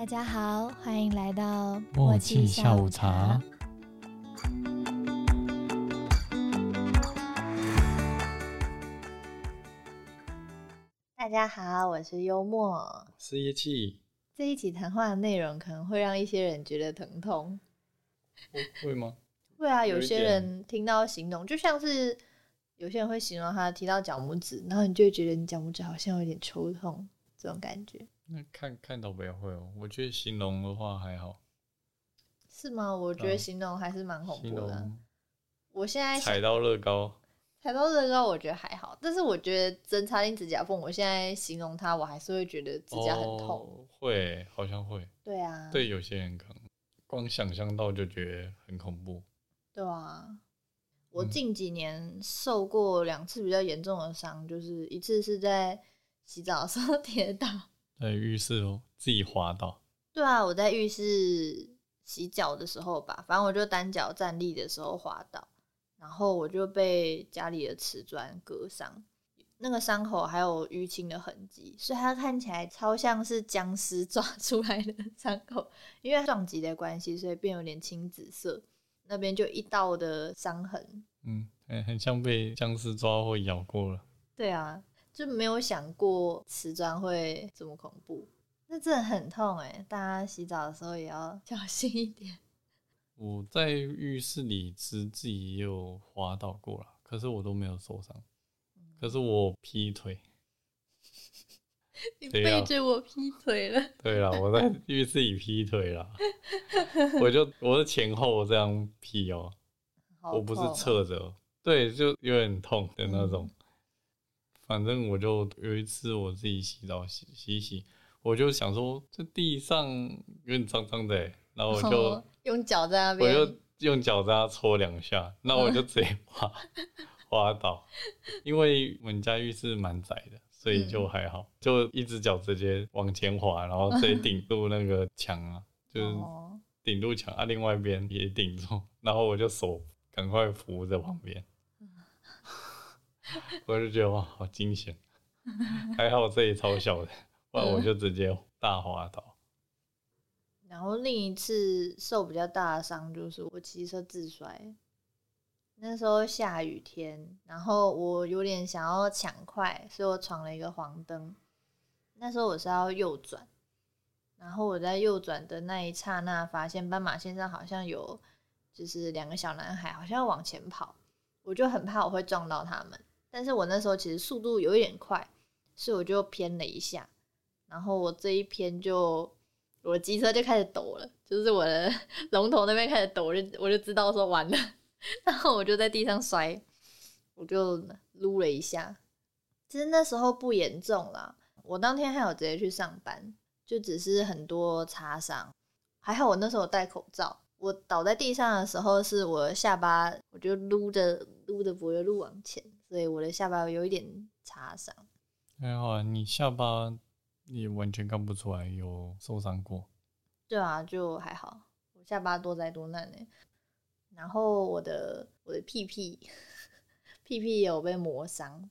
大家好，欢迎来到默契下午茶。大家好，我是幽默。是叶气，这一集谈话的内容可能会让一些人觉得疼痛。会吗？会啊，有些人听到形容，就像是有些人会形容他提到脚拇指，然后你就会觉得你脚拇指好像有点抽痛，这种感觉那看看到不要会哦。我觉得形容的话还好，是吗？我觉得嗯形容还是蛮恐怖的啊。我现在踩到乐高，踩到乐高，我觉得还好，但是我觉得针插进指甲缝，我现在形容它，我还是会觉得指甲很痛。哦，会好像会。对啊，对有些人可能光想象到就觉得很恐怖。对啊，我嗯近几年受过两次比较严重的伤，就是一次是在洗澡的时候 跌倒。在浴室哦，自己滑倒，对啊，我在浴室洗脚的时候吧，反正我就单脚站立的时候滑倒，然后我就被家里的瓷砖割伤，那个伤口还有淤青的痕迹，所以它看起来超像是僵尸 抓出来的伤口，因为撞击的关系，所以变有点青紫色，那边就一道的伤痕。嗯，很很像被僵尸抓或咬过了。对啊，就没有想过瓷砖会这么恐怖，那真的很痛哎！大家洗澡的时候也要 小心一点。我在浴室里是自己也有滑倒过了，可是我都没有受伤。可是我劈腿，你 背着我劈腿了，对了，我在浴室里劈腿了，我就我是前后这样劈哦、好我不是侧着，对，就有点痛的那种。嗯反正我就有一次我自己洗澡洗洗一洗，我就想说这地上有点脏脏的欸，然后我就、哦用脚在那边我，就用脚在那搓两下，那我就直接滑 滑倒，因为我们家浴室蛮窄的，所以就还好，就一只脚直接往前滑，然后直接顶住那个墙啊，就是哦，顶住墙啊，另外一边也顶住，然后我就手赶快扶着旁边，我就觉得哇，好惊险，还好这里超小的，不然我就直接大滑倒。然后另一次受比较大的伤就是我骑车自摔，那时候下雨天，然后我有点想要抢快，所以我闯了一个黄灯。那时候我是要右转，然后我在右转的那一刹那，发现斑马线上好像有就是两个小男孩，好像要往前跑，我就很怕我会撞到他们。但是我那时候其实速度有一点快，所以我就偏了一下，然后我这一偏就我的机车就开始抖了，就是我的 龙头那边开始抖，我就我就知道说完了，然后我就在地上摔，我就撸了一下。其实那时候不严重啦，我当天还有直接去上班，就只是很多擦伤。还好我那时候戴口罩。我倒在地上的时候，是我下巴，我就撸着撸着脖子撸往前，所以我的下巴有一点擦伤。还好啊，你下巴也完全看不出来有受伤过。对啊，就还好，我下巴多灾多难呢。然后我的我的屁屁屁屁也有被磨伤。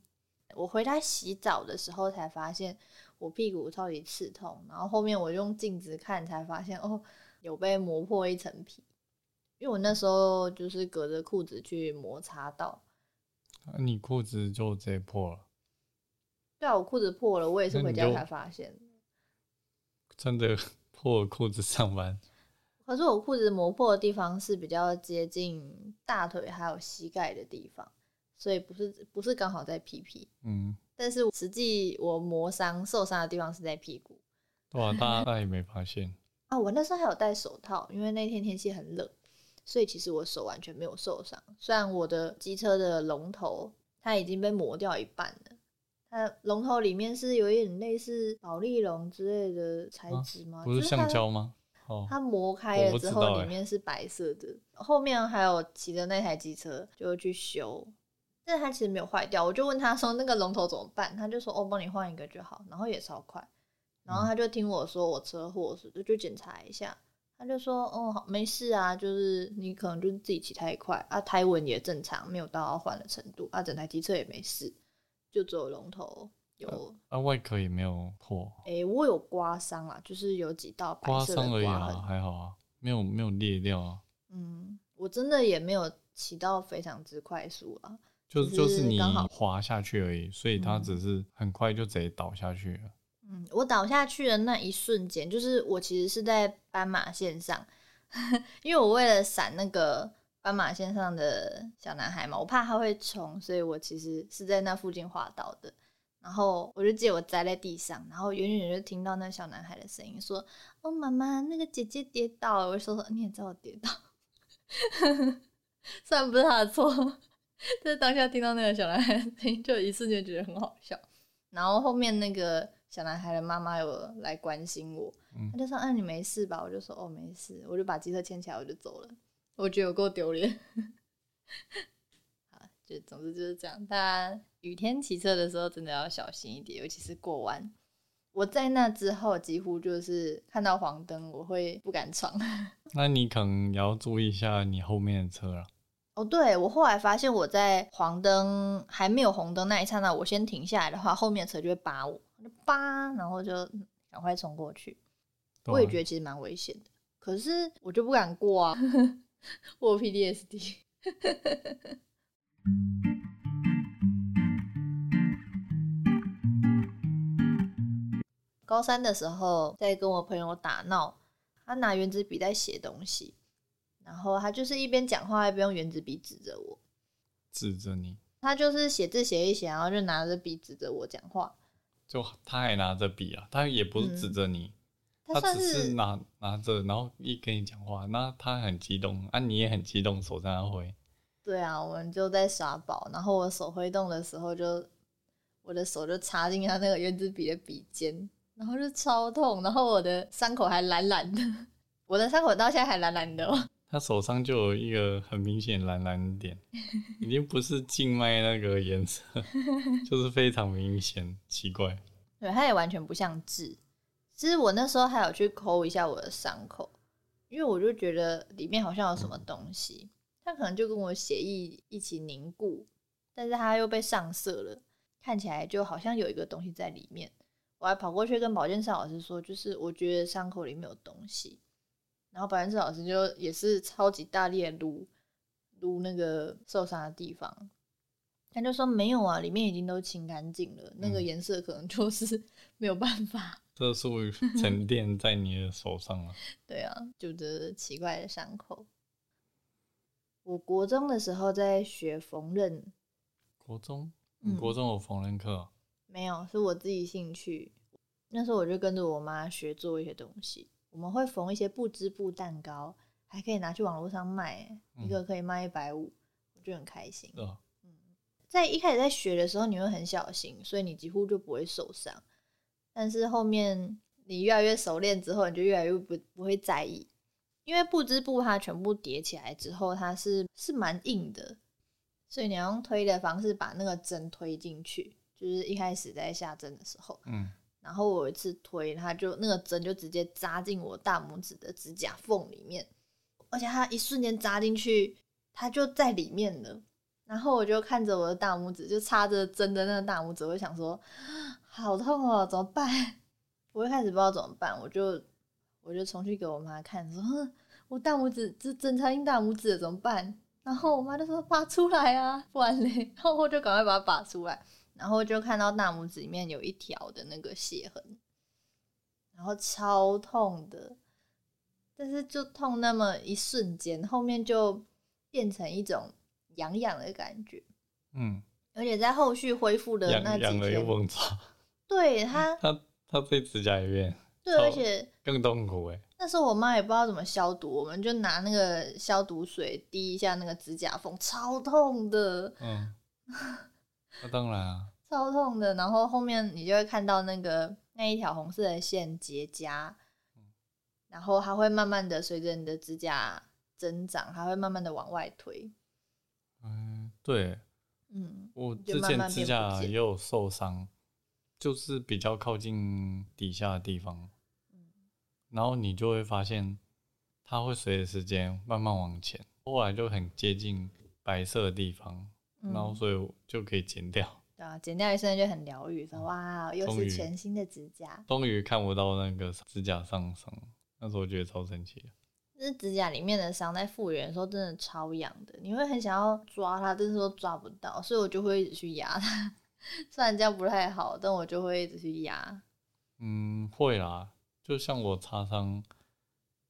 我回来洗澡的时候才发现我屁股超级刺痛，然后后面我用镜子看才发现哦，有被磨破一层皮。因为我那时候就是隔着裤子去摩擦到，啊、你裤子就直接破了，对啊，我裤子破了，我也是回家才发现。真的 破裤子上班。可是我裤子磨破的地方是比较接近大腿还有膝盖的地方，所以不是不是刚好在屁屁，嗯，但是实际我磨伤受伤的地方是在屁股对啊，大家大家也没发现。啊。我那时候还有戴手套，因为那天天气很冷，所以其实我手完全没有受伤。虽然我的机车的龙头它已经被磨掉一半了，它龙头里面是有一点类似保丽龙之类的材质吗？不是橡胶吗？哦，它磨开了之后，里面是白色的。后面还有骑的那台机车就去修，但是它其实没有坏掉。我就问他说那个龙头怎么办，他就说哦，帮你换一个就好，然后也超快。然后他就听我说我车祸是就检查一下，他就说哦好没事啊，就是你可能就是自己骑太快啊，胎纹也正常，没有到要换的程度啊，整台机车也没事，就只有龙头有，啊，外壳也没有破，诶、我有刮伤啊，就是有几道白刮色的伤而已刮痕。啊，还好啊，没有没有裂掉啊，嗯，我真的也没有骑到非常之快速啊。就只就是你滑下去而已，所以它嗯只是很快就直接倒下去了。嗯，嗯我倒下去的那一瞬间，就是我其实是在斑马线上，因为我为了闪那个斑马线上的小男孩嘛，我怕他会冲，所以我其实是在那附近滑倒的。然后我就记得我栽在地上，然后远远就听到那小男孩的声音说：“哦，妈妈，那个姐姐跌倒了。”我就说：“你也知道我跌倒。”虽然不是他的错，但是当下听到那个小男孩的声音，就一瞬间觉得很好笑。然后后面那个小男孩的妈妈有来关心我，嗯他就说：“嗯、你没事吧？”我就说：“哦，没事。”我就把机车牵起来，我就走了。我觉得有够丢脸。好，就总之就是这样。大家雨天骑车的时候真的要小心一点，尤其是过弯。我在那之后几乎就是看到黄灯，我会不敢闯。那你可能也要注意一下你后面的车了。哦，对，我后来发现我在黄灯还没有红灯那一刹那，我先停下来的话，后面的车就会扒我，我就扒，然后就赶快冲过去。啊我也觉得其实蛮危险的，可是我就不敢过啊，我有 PDSD。高三的时候在跟我朋友打闹，他拿圆珠笔在写东西，然后他就是一边讲话一边用圆珠笔指着我，指着你，他就是写字写一写，然后就拿着笔指着我讲话。就他还拿着笔啊，他也不是指着你，他只是拿拿着，然后一跟你讲话，那他很激动啊，你也很激动，手在那挥，对啊，我们就在耍宝，然后我手挥动的时候就，我的手就插进他那个圆珠笔的笔尖，然后就超痛，然后我的伤口还蓝蓝的，我的伤口到现在还蓝蓝的哦。他手上就有一个很明显蓝蓝的点，已经不是静脉那个颜色，就是非常明显，奇怪。对，它也完全不像痣。其实我那时候还有去抠一下我的伤口，因为我就觉得里面好像有什么东西，它可能就跟我血液一起凝固，但是它又被上色了，看起来就好像有一个东西在里面。我还跑过去跟保健室老师说，就是我觉得伤口里面有东西，然后保健室老师就也是超级大力的撸撸那个受伤的地方，他就说没有啊，里面已经都清干净了，那个嗯颜色可能就是 没有办法。色素沉淀在你的手上了。对啊，就这奇怪的伤口。我国中的时候在学缝纫，国中，国中有缝纫课哦、没有是我自己兴趣。那时候我就跟着我妈学做一些东西，我们会缝一些布织布蛋糕，还可以拿去网络上卖，一个可以卖一百五，我就很开心。是吧？在一开始在学的时候，你会很小心，所以你几乎就不会受伤。但是后面你越来越熟练之后，你就越来越不不会在意，因为布织布它全部叠起来之后，它是是蛮硬的，所以你要用推的方式把那个针推进去。就是一开始在下针的时候，嗯，然后我有一次推，它就那个针就直接扎进我大拇指的指甲缝里面，而且它一瞬间扎进去，它就在里面了。然后我就看着我的大拇指，就插着针的那个大拇指，我就想说，好痛哦，怎么办？我一开始不知道怎么办，我就我就重去给我妈看，说，哼我大拇指这针插进大拇指了，怎么办？然后我妈就说拔出来啊，不然嘞，然后我就赶快把它拔出来，然后就看到大拇指里面有一条的那个血痕，然后超痛的，但是就痛那么一瞬间，后面就变成一种痒痒的感觉，嗯，而且在后续恢复的那几天，对它，他他这指甲里面对，而且更痛苦哎。那时候我妈也不知道怎么消毒，我们就拿那个消毒水滴一下那个指甲缝，超痛的，嗯，那当然啊，超痛的。然后后面你就会看到那个那一条红色的线结痂，然后它会慢慢的随着你的指甲增长，它会慢慢的往外推。嗯，对嗯，我就之前指甲也有受伤，就是比较靠近底下的地方，嗯然后你就会发现它会随着时间慢慢往前，后来就很接近白色的地方，然后嗯所以就可以剪掉。对啊，剪掉一瞬间就很疗愈，说哇，又是全新的指甲。终于看不到那个指甲上伤，那时候我觉得超神奇的。就是指甲里面的伤在复原的时候真的超痒的，你会很想要抓它，但是都抓不到，所以我就会一直去压它。虽然这样不太好，但我就会一直去压。嗯，会啦，就像我擦伤，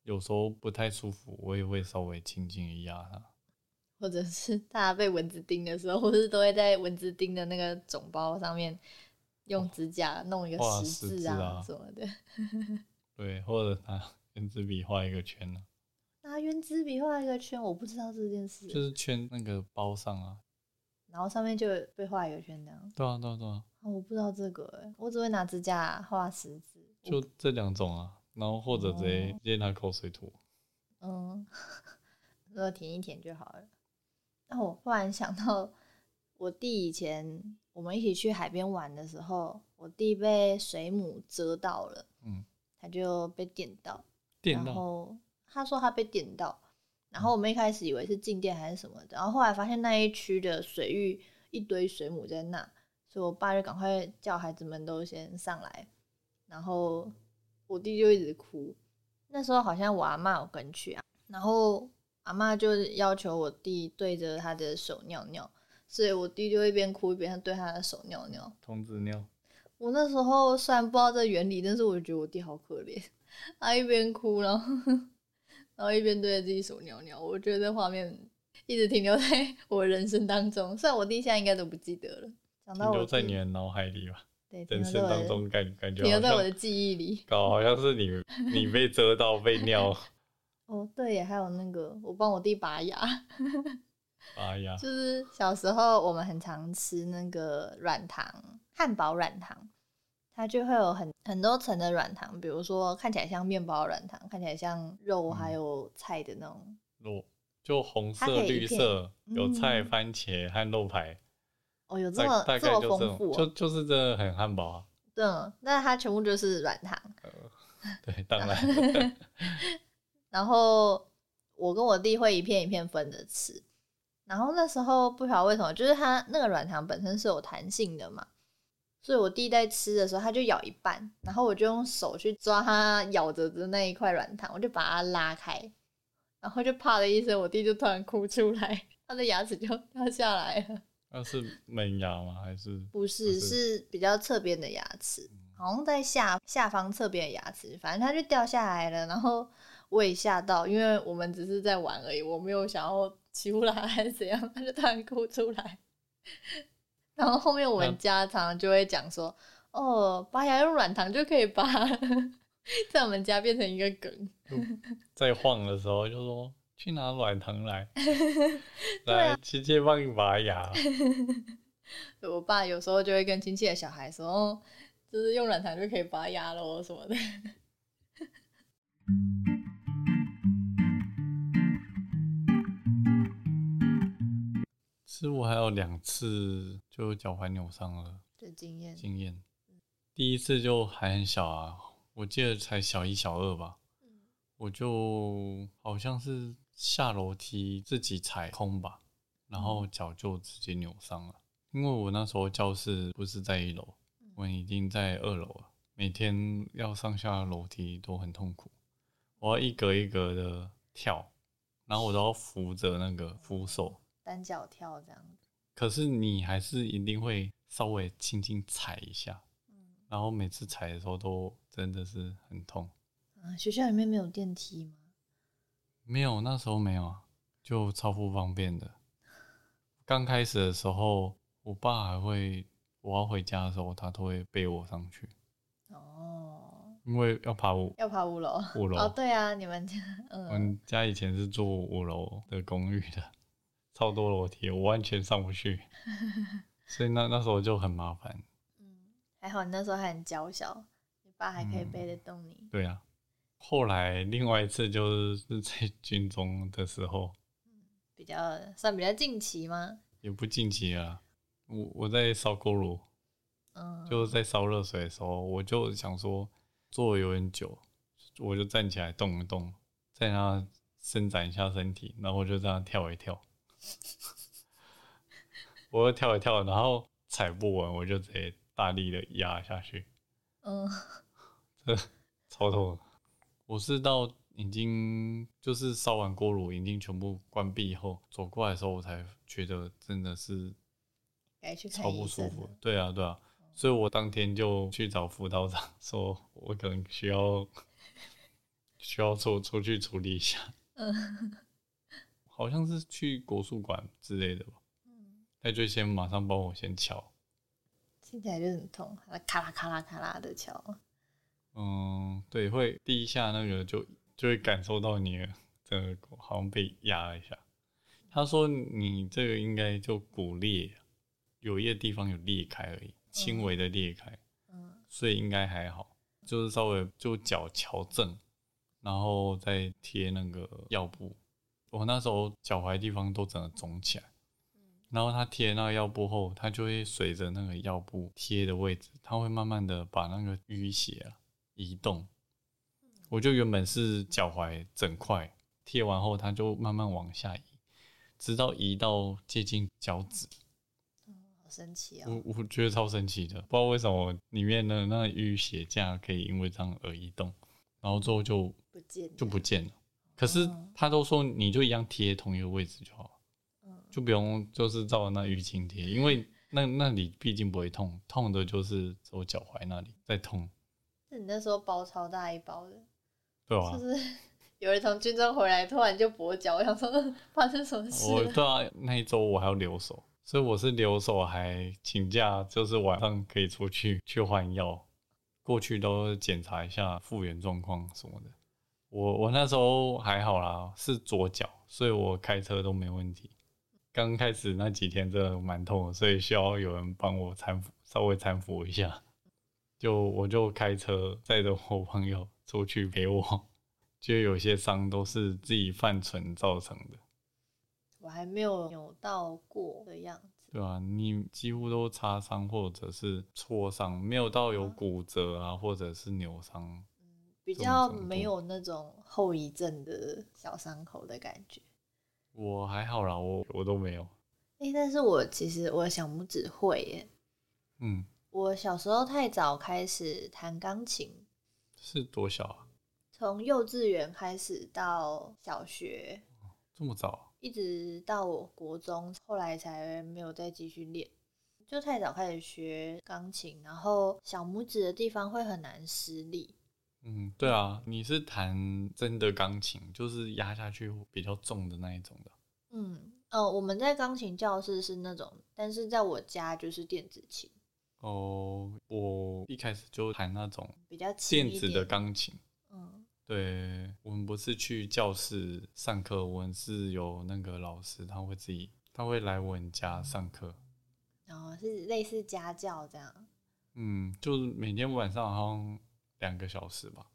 有时候不太舒服，我也会稍微轻轻一压它。或者是大家被蚊子叮的时候，或是都会在蚊子叮的那个肿包上面用指甲弄一个画十字啊啊什么的。对，或者拿圆珠笔画一个圈呢、拿圆珠笔画一个圈，我不知道这件事，就是圈那个包上啊。然后上面就被画一个圈这样。对啊，对啊，对啊，哦我不知道这个、欸，我只会拿指甲画十字。就这两种啊。然后或者直接、哦直接拿口水涂。嗯，如果舔一舔就好了。那我忽然想到，我弟以前我们一起去海边玩的时候，我弟被水母蛰到了，嗯，他就被电到，然电到，后他说他被电到，然后我们一开始以为是静电还是什么的，然后后来发现那一区的水域一堆水母在那，所以我爸就赶快叫孩子们都先上来，然后我弟就一直哭。那时候好像我阿嬷有跟去啊，然后阿妈就要求我弟对着他的手尿尿，所以我弟就一边哭一边对他的手尿尿。童子尿。我那时候虽然不知道这原理，但是我觉得我弟好可怜，他一边哭，然后然后一边对着自己手尿尿。我觉得这画面一直停留在我人生当中，虽然我弟现在应该都不记得了。停留在你的脑海里吧，对停人生当中感感觉停留在我的记忆里。搞好像是你你被 遮到被尿 哦，对耶，还有那个我帮我弟拔牙，拔牙，就是小时候我们很常吃那个软糖，汉堡软糖，它就会有很很多层的软糖，比如说看起来像面包的软糖，看起来像肉还有菜的那种。肉就红色、绿色，有菜、嗯番茄和肉排，哦，有这大么大这么丰富、就哦，就是真的很汉堡啊。对，那它全部就是软糖。对，当然，然后我跟我弟会一片一片分着吃。然后那时候不晓得为什么，就是它那个软糖本身是有弹性的嘛，所以我弟在吃的时候，他就咬一半，然后我就用手去抓他咬着的那一块软糖，我就把它拉开，然后就啪的一声，我弟就突然哭出来，他的牙齿就掉下来了。那是门牙吗？还是不是，不是是比较侧边的牙齿，好像在下下方侧边的牙齿，反正它就掉下来了。然后我也吓到，因为我们只是在玩而已，我没有想要欺负他还是怎样，他就突然哭出来。然后后面我们家常常就会讲说，哦，拔牙用软糖就可以拔，在我们家变成一个梗。在晃的时候就说去拿软糖来，对来啊直接帮你拔牙。我爸有时候就会跟亲戚的小孩说，哦，就是用软糖就可以拔牙喽什么的。其实我还有两次就脚踝扭伤了。的经验，经验，第一次就还很小啊，我记得才小一小二吧，我就好像是下楼梯自己踩空吧，然后脚就直接扭伤了。因为我那时候教室不是在一楼，我已经在二楼了，每天要上下楼梯都很痛苦，我要一格一格的跳，然后我都要扶着那个扶手，单脚跳这样子。可是你还是一定会稍微轻轻踩一下，然后每次踩的时候都真的是很痛。啊，学校里面没有电梯吗？没有，那时候没有啊，就超不方便的。刚开始的时候，我爸还会，我要回家的时候，他都会背我上去，哦，因为要爬五要爬五楼。五楼。哦，对啊，你们家，我嗯，们家以前是住五楼的公寓的，超多楼梯，我完全上不去，所以那那时候就很麻烦。嗯还好你那时候还很娇小，你爸还可以嗯背得动你。对啊，后来另外一次就是在军中的时候，比较算比较近期吗？也不近期啊。我我在烧锅炉，嗯，就是在烧热水的时候，我就想说坐有点久，我就站起来动一动，在那伸展一下身体，然后我就这样跳一跳，我又跳一跳，然后踩不稳，我就直接大力的压下去，嗯，超痛。我是到已经就是烧完锅炉，已经全部关闭以后，走过来的时候，我才觉得真的是该去超不舒服。。对啊，对啊，所以我当天就去找辅导长，说我可能需要需要出出去处理一下。嗯好像是去国术馆之类的吧。嗯，他就先马上帮我先敲，听起来就很痛，还咔啦咔啦咔啦的敲。嗯，对，会第一下那个就就会感受到你的好像被压了一下。他说你这个应该就骨裂，有一个地方有裂开而已，轻微的裂开，嗯所以应该还好，就是稍微就脚矫正，然后再贴那个药布。我那时候脚踝地方都整个肿起来，然后他贴那个药布后，它就会随着那个药布贴的位置，它会慢慢的把那个淤血啊移动。我就原本是脚踝整块贴完后，它就慢慢往下移，直到移到接近脚趾。好神奇我哦。我觉得超神奇的，不知道为什么里面的那个淤血架可以因为这样而移动，然后之后就不见就不见了。可是哦他都说你就一样贴同一个位置就好。了，嗯。就不用就是照那淤青贴，因为那那里毕竟不会痛，痛的就是只有脚踝那里在痛，那你那时候包超大一包的，对啊、就是有人从军中回来，突然就跛脚，我想说发生什么事了？我对啊，那一周我还要留守，所以我是留守还请假，就是晚上可以出去去换药，过去都检查一下复原状况什么的。我我那时候还好啦，是左脚，所以我开车都没问题。刚开始那几天真的蛮痛的，所以需要有人帮我搀扶，稍微搀扶一下。就我就开车载着我朋友出去陪我，就有些伤都是自己犯蠢造成的。我还没有扭到过的样子。对啊，你几乎都擦伤或者是挫伤，没有到有啊骨折啊，或者是扭伤。比较没有那种后遗症的小伤口的感觉。我还好啦，我我都没有。诶、但是我其实我的小拇指会耶。嗯，我小时候太早开始弹钢琴，是多小啊？从幼稚园开始到小学，这么早啊？一直到我国中，后来才没有再继续练。就太早开始学钢琴，然后小拇指的地方会很难施力。嗯，对啊，你是弹真的钢琴，就是压下去比较重的那一种的。嗯，呃，我们在钢琴教室是那种，但是在我家就是电子琴，哦，我一开始就弹那种比较电子的点。钢琴。嗯，对，我们不是去教室上课，我们是有那个老师，他会自己，他会来我们家上课。然后是类似家教这样。嗯，就是每天晚上好像两个小时吧，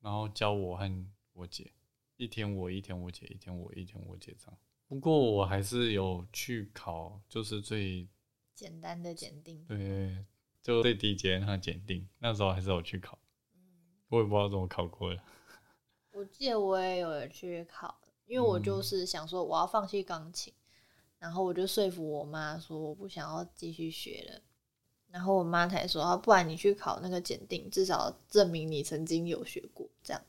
然后教我和我姐，一天我一天我姐，一天我一天我姐这样。不过我还是有去考，就是最简单的检定。对，就最低阶那个检定，那时候还是有去考，我也不知道怎么考过的。我记得我也有去考，因为我嗯就是想说我要放弃钢琴，然后我就说服我妈说我不想要继续学了，然后我妈才说啊，不然你去考那个检定，至少证明你曾经有学过，这样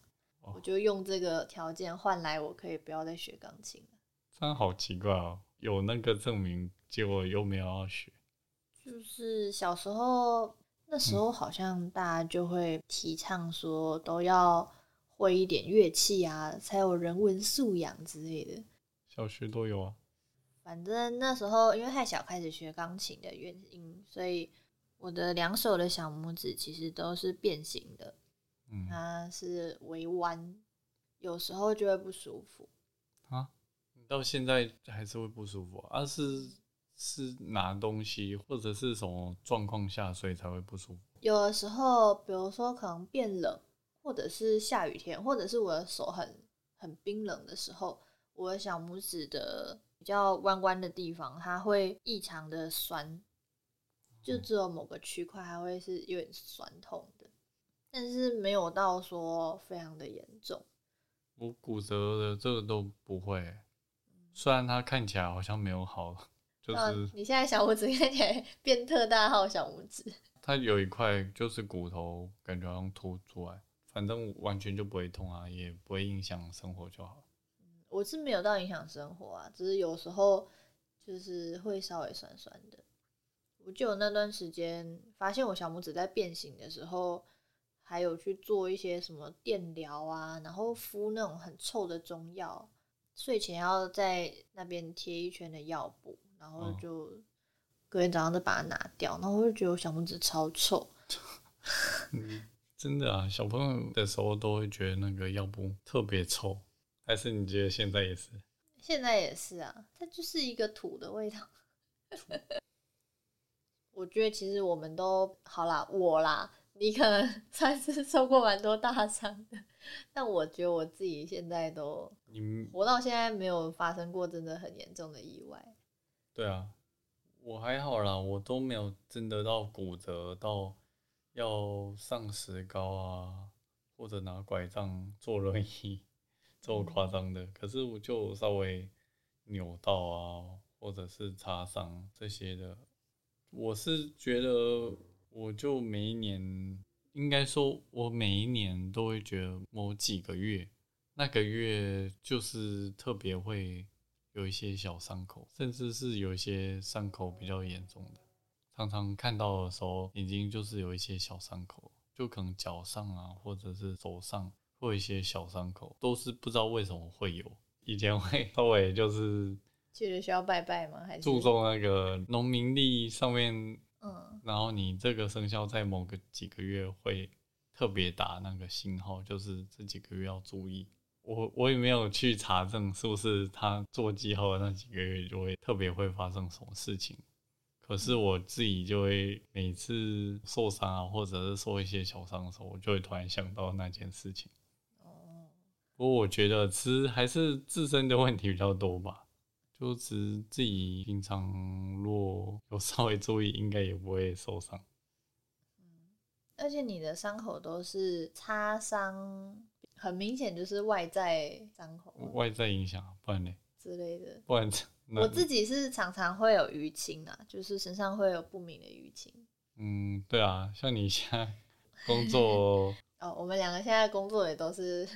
哦我就用这个条件换来我可以不要再学钢琴了。这样好奇怪哦，有那个证明，结果又没有要学。就是小时候那时候好像大家就会提倡说都要会一点乐器啊，才有人文素养之类的。小学都有啊。反正那时候因为太小开始学钢琴的原因，所以我的两手的小拇指其实都是变形的，嗯它是微弯，有时候就会不舒服。啊，你到现在还是会不舒服啊？啊是是拿东西或者是什么状况下，所以才会不舒服？有的时候，比如说可能变冷，或者是下雨天，或者是我的手很很冰冷的时候，我的小拇指的比较弯弯的地方，它会异常的酸，就只有某个区块还会是有点酸痛的，但是没有到说非常的严重。我骨折的这个都不会欸，虽然它看起来好像没有好，啊就是你现在小拇指 看起来变特大号小拇指，它有一块就是骨头，感觉好像凸出来，反正完全就不会痛啊，也不会影响生活就好。我是没有到影响生活啊，只是有时候就是会稍微酸酸的。我就有那段时间发现我小拇指在变形的时候，还有去做一些什么电疗啊，然后敷那种很臭的中药，睡前要在那边贴一圈的药布，然后嗯就隔天早上再把它拿掉，然后我就觉得我小拇指超臭。真的啊，小朋友的时候都会觉得那个药布特别臭，还是你觉得现在也是？现在也是啊，它就是一个土的味道。我觉得其实我们都好啦，我啦，你可能 算是受过蛮多大伤的，但我觉得我自己现在都你活到现在没有发生过真的很严重的意外。对啊，我还好啦，我都没有真的到骨折到要上石膏啊，或者拿拐杖坐轮椅这么夸张的。可是我就稍微扭到啊，或者是擦伤这些的，我是觉得我就每一年，应该说我每一年都会觉得某几个月，那个月就是特别会有一些小伤口，甚至是有一些伤口比较严重的，常常看到的时候，已经就是有一些小伤口，就可能脚上啊，或者是手上会有一些小伤口，都是不知道为什么会有。以前会 稍微就是去了需要拜拜吗？还是注重那个农民历上面，嗯然后你这个生肖在某个几个月会特别打那个信号，就是这几个月要注意。我我也没有去查证是不是他做记号的那几个月就会特别会发生什么事情。可是我自己就会每次受伤啊，或者是受一些小伤的时候，我就会突然想到那件事情。哦，不过我觉得其实还是自身的问题比较多吧，就只自己平常若有稍微注意，应该也不会受伤。而且你的伤口都是擦伤，很明显就是外在伤口外在影响，不然呢？之类的。不然我自己是常常会有淤青啊，就是身上会有不明的淤青。嗯，对啊，像你现在工作，哦，我们两个现在工作也都是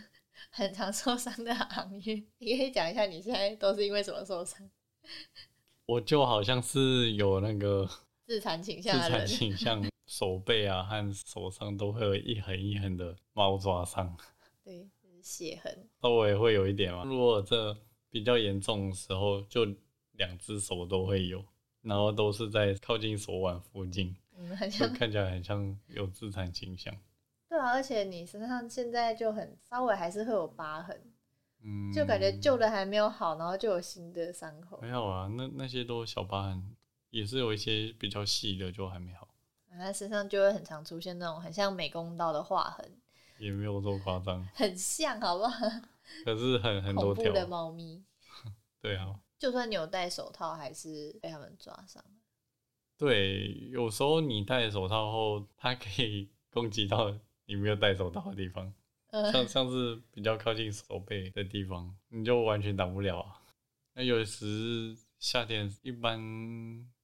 很常受伤的行业，你可以讲一下你现在都是因为什么受伤？我就好像是有那个 自残倾向自残倾向，手背啊和手上都会有一横一横的猫抓伤，对，就是血痕。稍微会有一点嘛。如果这比较严重的时候，就两只手都会有，然后都是在靠近手腕附近，嗯，很就像。看起来很像有自残倾向。对啊，而且你身上现在就很稍微还是会有疤痕，嗯，就感觉旧的还没有好，然后就有新的伤口。还好啊，那那些都小疤痕，也是有一些比较细的就还没好，他身上就会很常出现那种很像美工刀的划痕，也没有这么夸张，很像，好不好？可是很很多条，的猫咪，对啊，就算你有戴手套，还是被他们抓伤。对，有时候你戴手套后，它可以攻击到你没有戴手套的地方，呃，像像是比较靠近手背的地方，你就完全挡不了啊。那有时夏天一般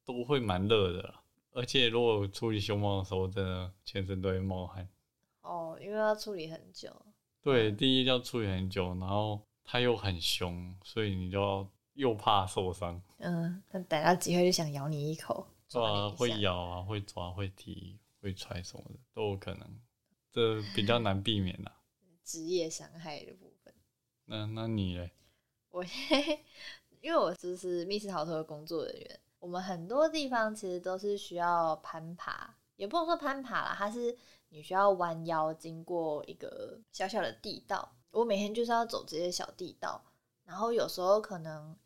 都会蛮热的，而且如果处理熊猫的时候，真的全身都会冒汗。哦，因为要处理很久。对，第一要处理很久，然后它又很凶，所以你就要又怕受伤，嗯，他逮到机会就想咬你一口，对啊，抓。会咬啊，会抓，会踢，会踹什么的都有可能，这比较难避免啦。职业伤害的部分。那那你嘞？我因为我就是密室逃脱的工作人员，我们很多地方其实都是需要攀爬，也不能说攀爬啦，它是你需要弯腰经过一个小小的地道。我每天就是要走这些小地道，然后有时候可能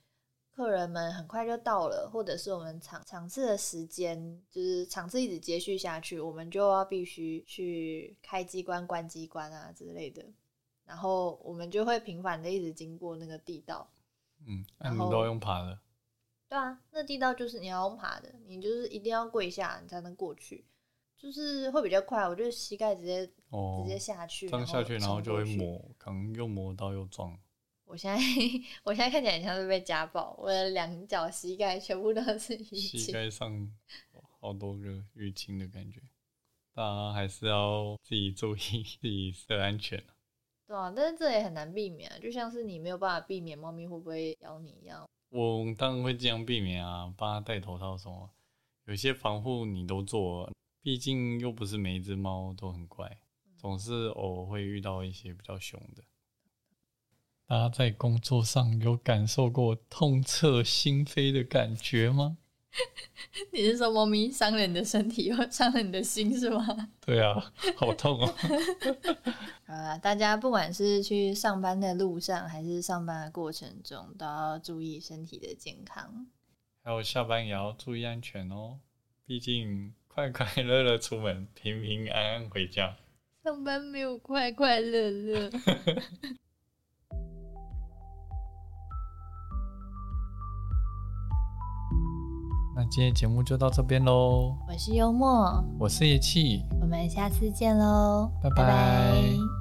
客人们很快就到了，或者是我们场场次的时间就是场次一直接续下去，我们就要必须去开机关、关机关啊之类的。然后我们就会频繁的一直经过那个地道。嗯，那、你都用爬的，对啊，那地道就是你要用爬的，你就是一定要跪下，你才能过去，就是会比较快。我觉得膝盖直接哦直，接下去，这样下去，然后就会。磨，可能又磨到又撞。我现在 我现在看起来很像是被家暴，我的两脚膝盖全部都是淤膝青。盖上好多个淤青的感觉，大家还是要自己注意自己的安全。对啊，但是这也很难避免啊，就像是你没有办法避免猫咪会不会咬你一样。我当然会尽量避免啊，帮它戴头套什么，有些防护你都做了，毕竟又不是每一只猫都很乖，总是偶尔会遇到一些比较凶的。大家在工作上有感受过痛彻心扉的感觉吗？你是说猫咪伤了你的身体，又伤了你的心是吗？对啊，好痛哦！好啦，大家不管是去上班的路上，还是上班的过程中，都要注意身体的健康。还有下班也要注意安全哦，毕竟快快乐乐出门，平平安安回家。上班没有快快乐乐。今天节目就到这边喽，我是幽默，我是叶气，我们下次见喽，拜。拜拜